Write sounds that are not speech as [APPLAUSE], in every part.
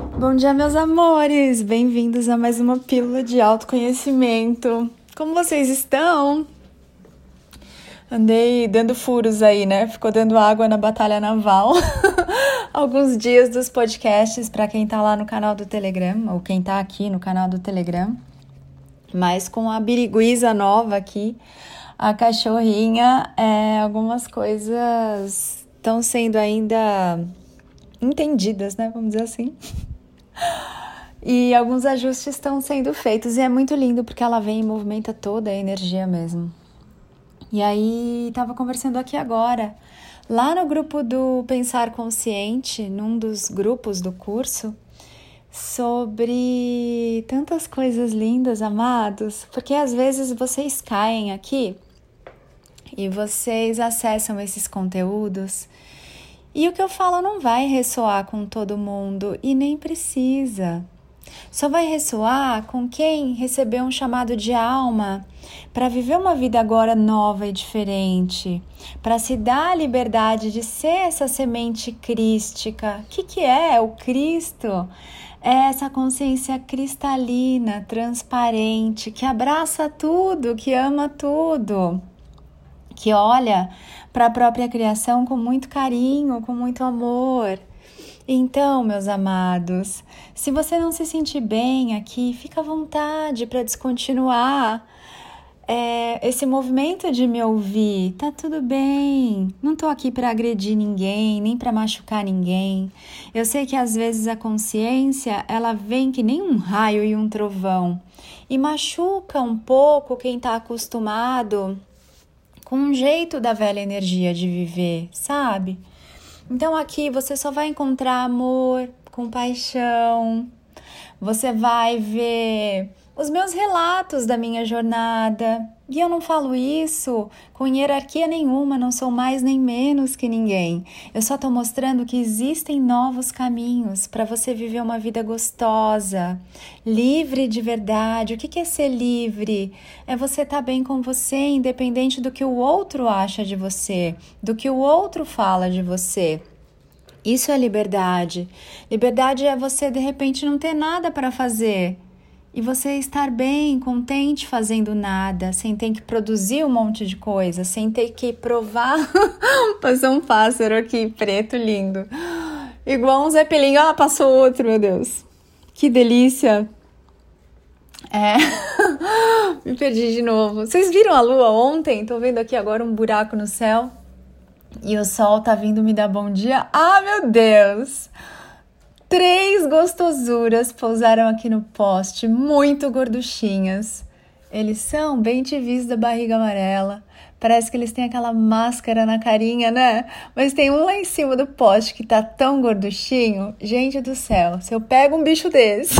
Bom dia, meus amores! Bem-vindos a mais uma pílula de autoconhecimento. Como vocês estão? Andei dando furos aí, né? Ficou dando água na batalha naval. [LAUGHS] Alguns dias dos podcasts para quem tá lá no canal do Telegram, ou quem tá aqui no canal do Telegram. Mas com a biriguiza nova aqui, a cachorrinha, é, algumas coisas estão sendo ainda entendidas, né? Vamos dizer assim. [LAUGHS] E alguns ajustes estão sendo feitos e é muito lindo porque ela vem e movimenta toda a energia mesmo. E aí, estava conversando aqui agora, lá no grupo do Pensar Consciente, num dos grupos do curso, sobre tantas coisas lindas, amados, porque às vezes vocês caem aqui e vocês acessam esses conteúdos e o que eu falo não vai ressoar com todo mundo e nem precisa. Só vai ressoar com quem recebeu um chamado de alma para viver uma vida agora nova e diferente, para se dar a liberdade de ser essa semente crística. O que, que é o Cristo? É essa consciência cristalina, transparente, que abraça tudo, que ama tudo, que olha para a própria criação com muito carinho, com muito amor. Então, meus amados, se você não se sentir bem aqui, fica à vontade para descontinuar é, esse movimento de me ouvir. Tá tudo bem. Não tô aqui para agredir ninguém, nem para machucar ninguém. Eu sei que às vezes a consciência ela vem que nem um raio e um trovão e machuca um pouco quem está acostumado com um jeito da velha energia de viver, sabe? Então aqui você só vai encontrar amor, compaixão, você vai ver os meus relatos da minha jornada. E eu não falo isso com hierarquia nenhuma, não sou mais nem menos que ninguém. Eu só estou mostrando que existem novos caminhos para você viver uma vida gostosa, livre de verdade. O que é ser livre? É você estar tá bem com você, independente do que o outro acha de você, do que o outro fala de você. Isso é liberdade. Liberdade é você de repente não ter nada para fazer e você estar bem, contente fazendo nada, sem ter que produzir um monte de coisa, sem ter que provar. [LAUGHS] Passou um pássaro aqui, preto, lindo. Igual um zeppelin. Ah, passou outro, meu Deus. Que delícia. É. [LAUGHS] Me perdi de novo. Vocês viram a lua ontem? Tô vendo aqui agora um buraco no céu. E o sol tá vindo me dar bom dia. Ah, meu Deus! Três gostosuras pousaram aqui no poste, muito gorduchinhas. Eles são bem tivis da barriga amarela. Parece que eles têm aquela máscara na carinha, né? Mas tem um lá em cima do poste que tá tão gorduchinho. Gente do céu, se eu pego um bicho desse,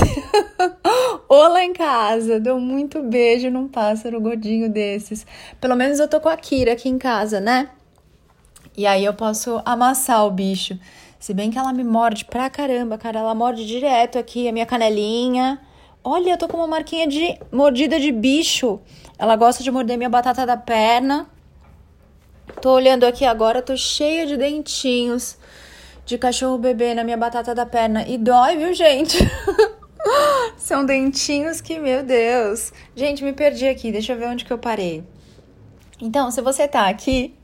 [LAUGHS] ou lá em casa, dou muito beijo num pássaro gordinho desses. Pelo menos eu tô com a Kira aqui em casa, né? E aí eu posso amassar o bicho. Se bem que ela me morde pra caramba, cara. Ela morde direto aqui a minha canelinha. Olha, eu tô com uma marquinha de mordida de bicho. Ela gosta de morder minha batata da perna. Tô olhando aqui agora, tô cheia de dentinhos de cachorro bebê na minha batata da perna. E dói, viu, gente? [LAUGHS] São dentinhos que, meu Deus. Gente, me perdi aqui. Deixa eu ver onde que eu parei. Então, se você tá aqui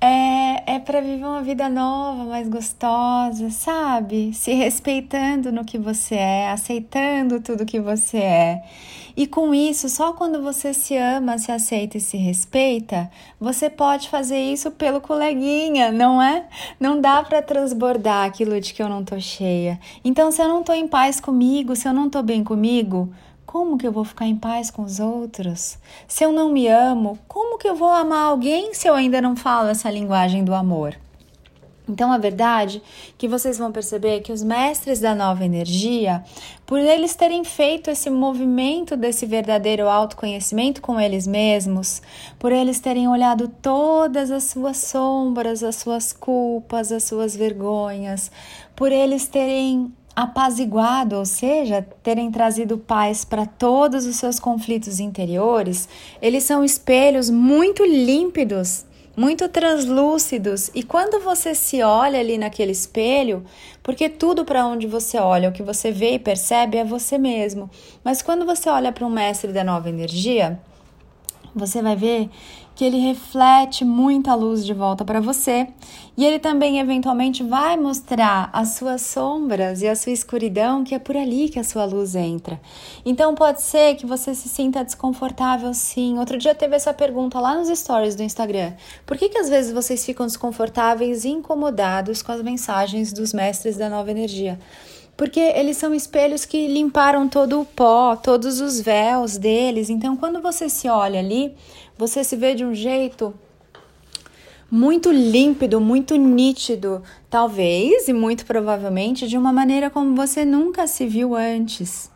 é, é para viver uma vida nova, mais gostosa, sabe? Se respeitando no que você é, aceitando tudo que você é. E com isso, só quando você se ama, se aceita e se respeita, você pode fazer isso pelo coleguinha, não é? Não dá para transbordar aquilo de que eu não tô cheia. Então, se eu não tô em paz comigo, se eu não tô bem comigo, como que eu vou ficar em paz com os outros? Se eu não me amo, como que eu vou amar alguém se eu ainda não falo essa linguagem do amor? Então, a verdade é que vocês vão perceber que os mestres da nova energia, por eles terem feito esse movimento desse verdadeiro autoconhecimento com eles mesmos, por eles terem olhado todas as suas sombras, as suas culpas, as suas vergonhas, por eles terem apaziguado, ou seja, terem trazido paz para todos os seus conflitos interiores, eles são espelhos muito límpidos muito translúcidos. E quando você se olha ali naquele espelho, porque tudo para onde você olha, o que você vê e percebe é você mesmo. Mas quando você olha para um mestre da nova energia, você vai ver que ele reflete muita luz de volta para você e ele também eventualmente vai mostrar as suas sombras e a sua escuridão, que é por ali que a sua luz entra. Então pode ser que você se sinta desconfortável sim. Outro dia teve essa pergunta lá nos stories do Instagram. Por que que às vezes vocês ficam desconfortáveis e incomodados com as mensagens dos mestres da nova energia? Porque eles são espelhos que limparam todo o pó, todos os véus deles. Então, quando você se olha ali, você se vê de um jeito muito límpido, muito nítido, talvez e muito provavelmente de uma maneira como você nunca se viu antes.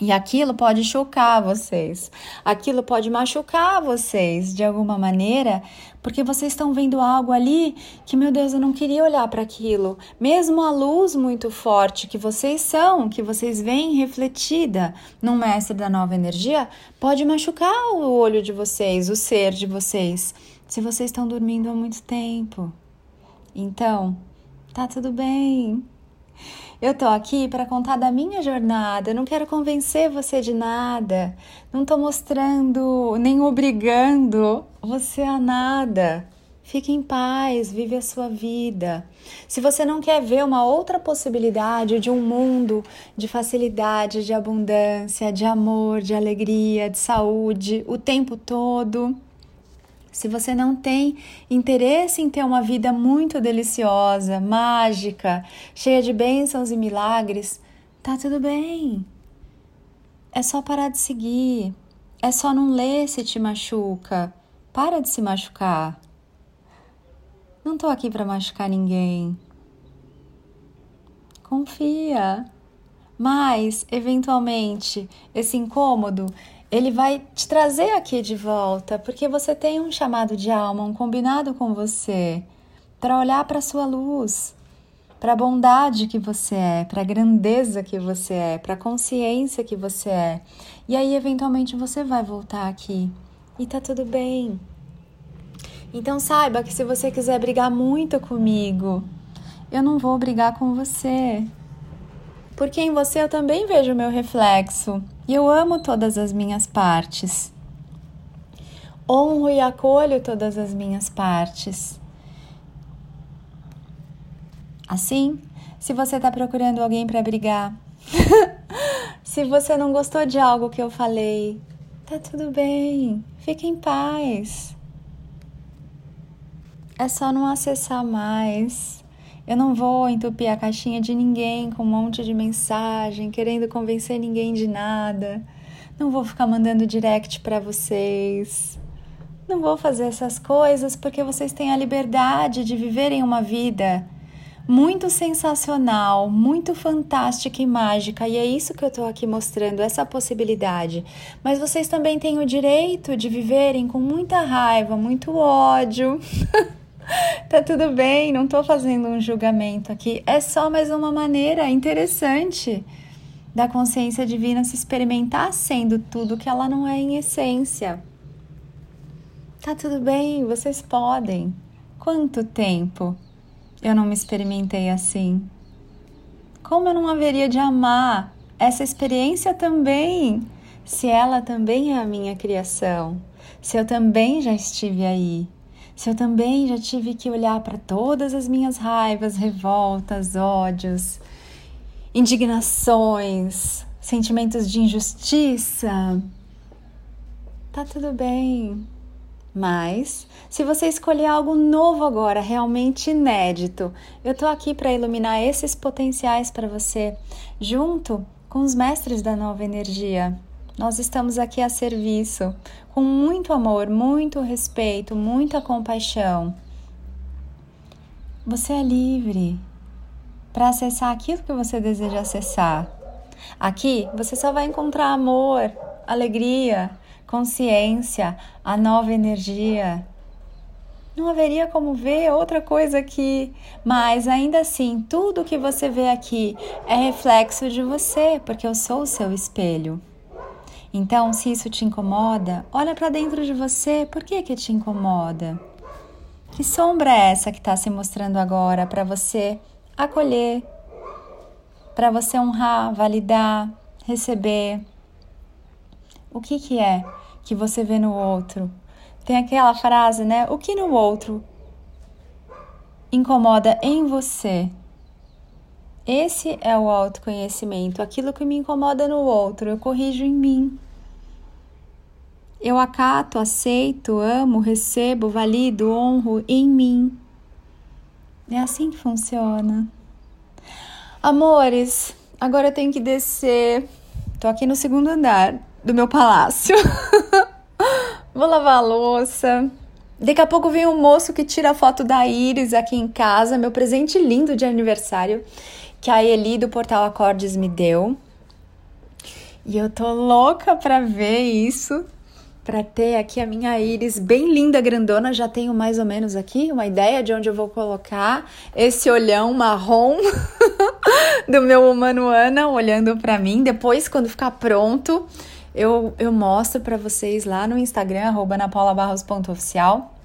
E aquilo pode chocar vocês, aquilo pode machucar vocês de alguma maneira, porque vocês estão vendo algo ali que, meu Deus, eu não queria olhar para aquilo. Mesmo a luz muito forte que vocês são, que vocês veem refletida num mestre da nova energia, pode machucar o olho de vocês, o ser de vocês, se vocês estão dormindo há muito tempo. Então, tá tudo bem. Eu tô aqui para contar da minha jornada, eu não quero convencer você de nada, não tô mostrando nem obrigando você a nada. Fique em paz, vive a sua vida. Se você não quer ver uma outra possibilidade de um mundo de facilidade, de abundância, de amor, de alegria, de saúde o tempo todo, se você não tem interesse em ter uma vida muito deliciosa, mágica, cheia de bênçãos e milagres, tá tudo bem. É só parar de seguir. É só não ler se te machuca. Para de se machucar. Não tô aqui para machucar ninguém. Confia. Mas, eventualmente, esse incômodo ele vai te trazer aqui de volta, porque você tem um chamado de alma, um combinado com você, para olhar para a sua luz, para a bondade que você é, para a grandeza que você é, para a consciência que você é. E aí, eventualmente, você vai voltar aqui e tá tudo bem. Então, saiba que se você quiser brigar muito comigo, eu não vou brigar com você porque em você eu também vejo o meu reflexo e eu amo todas as minhas partes. Honro e acolho todas as minhas partes. Assim, se você está procurando alguém para brigar, [LAUGHS] se você não gostou de algo que eu falei, tá tudo bem, fique em paz. É só não acessar mais. Eu não vou entupir a caixinha de ninguém com um monte de mensagem, querendo convencer ninguém de nada. Não vou ficar mandando direct para vocês. Não vou fazer essas coisas porque vocês têm a liberdade de viverem uma vida muito sensacional, muito fantástica e mágica, e é isso que eu estou aqui mostrando, essa possibilidade. Mas vocês também têm o direito de viverem com muita raiva, muito ódio. [LAUGHS] tudo bem, não tô fazendo um julgamento aqui. É só mais uma maneira interessante da consciência divina se experimentar sendo tudo que ela não é em essência. Tá tudo bem, vocês podem. Quanto tempo eu não me experimentei assim? Como eu não haveria de amar essa experiência também, se ela também é a minha criação, se eu também já estive aí? Se eu também já tive que olhar para todas as minhas raivas, revoltas, ódios, indignações, sentimentos de injustiça, tá tudo bem. Mas, se você escolher algo novo agora, realmente inédito, eu tô aqui para iluminar esses potenciais para você, junto com os mestres da nova energia. Nós estamos aqui a serviço, com muito amor, muito respeito, muita compaixão. Você é livre para acessar aquilo que você deseja acessar. Aqui você só vai encontrar amor, alegria, consciência, a nova energia. Não haveria como ver outra coisa aqui, mas ainda assim, tudo que você vê aqui é reflexo de você, porque eu sou o seu espelho. Então, se isso te incomoda, olha para dentro de você, por que que te incomoda? Que sombra é essa que está se mostrando agora para você acolher, para você honrar, validar, receber? O que, que é que você vê no outro? Tem aquela frase, né? O que no outro incomoda em você? Esse é o autoconhecimento. Aquilo que me incomoda no outro, eu corrijo em mim. Eu acato, aceito, amo, recebo, valido, honro em mim. É assim que funciona. Amores, agora eu tenho que descer. Tô aqui no segundo andar do meu palácio. [LAUGHS] Vou lavar a louça. Daqui a pouco vem um moço que tira a foto da Iris aqui em casa, meu presente lindo de aniversário que a Eli do Portal Acordes me deu. E eu tô louca para ver isso, para ter aqui a minha íris bem linda, grandona. Já tenho mais ou menos aqui uma ideia de onde eu vou colocar esse olhão marrom [LAUGHS] do meu Ana olhando para mim. Depois, quando ficar pronto, eu, eu mostro para vocês lá no Instagram, napaulabarros.oficial.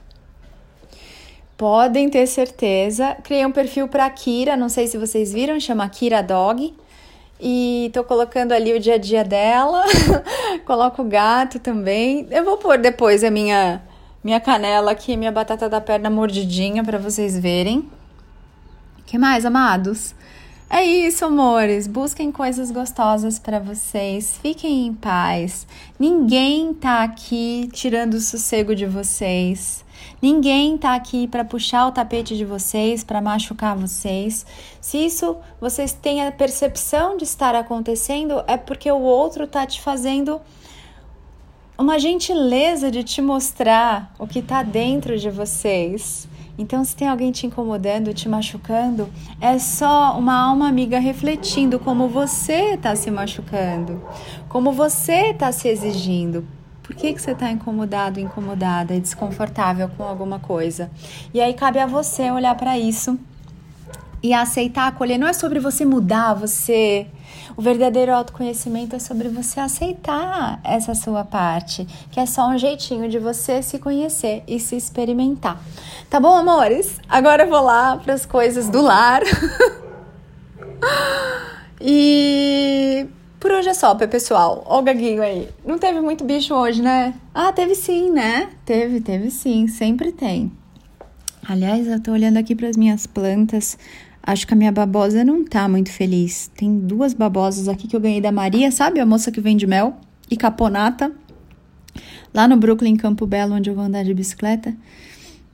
Podem ter certeza. Criei um perfil para Kira, não sei se vocês viram, chama Kira Dog. E tô colocando ali o dia a dia dela. [LAUGHS] Coloco o gato também. Eu vou pôr depois a minha minha canela aqui, minha batata da perna mordidinha para vocês verem. Que mais, amados? É isso, amores. Busquem coisas gostosas para vocês. Fiquem em paz. Ninguém tá aqui tirando o sossego de vocês. Ninguém tá aqui para puxar o tapete de vocês, para machucar vocês. Se isso vocês têm a percepção de estar acontecendo, é porque o outro tá te fazendo uma gentileza de te mostrar o que tá dentro de vocês. Então, se tem alguém te incomodando, te machucando, é só uma alma amiga refletindo como você está se machucando, como você está se exigindo. Por que, que você está incomodado, incomodada desconfortável com alguma coisa? E aí cabe a você olhar para isso e aceitar, acolher. Não é sobre você mudar, você. O verdadeiro autoconhecimento é sobre você aceitar essa sua parte, que é só um jeitinho de você se conhecer e se experimentar. Tá bom, amores? Agora eu vou lá para as coisas do lar. [LAUGHS] e por hoje é só, pessoal. Ó o gaguinho aí. Não teve muito bicho hoje, né? Ah, teve sim, né? Teve, teve sim. Sempre tem. Aliás, eu tô olhando aqui para as minhas plantas. Acho que a minha babosa não tá muito feliz. Tem duas babosas aqui que eu ganhei da Maria, sabe? A moça que vende mel e caponata. Lá no Brooklyn, Campo Belo, onde eu vou andar de bicicleta.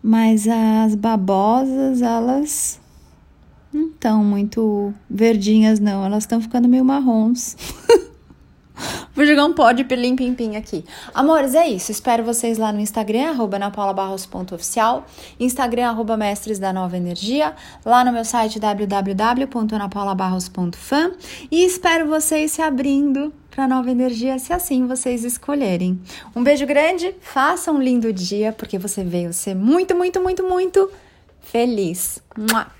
Mas as babosas, elas não estão muito verdinhas, não. Elas estão ficando meio marrons. [LAUGHS] Vou jogar um pó de pilim pim pim aqui. Amores, é isso. Espero vocês lá no Instagram, arroba napaulabarros.oficial, Instagram, arroba mestres da nova energia, lá no meu site www.napaulabarros.fan e espero vocês se abrindo para nova energia, se assim vocês escolherem. Um beijo grande, faça um lindo dia, porque você veio ser muito, muito, muito, muito feliz. Mua!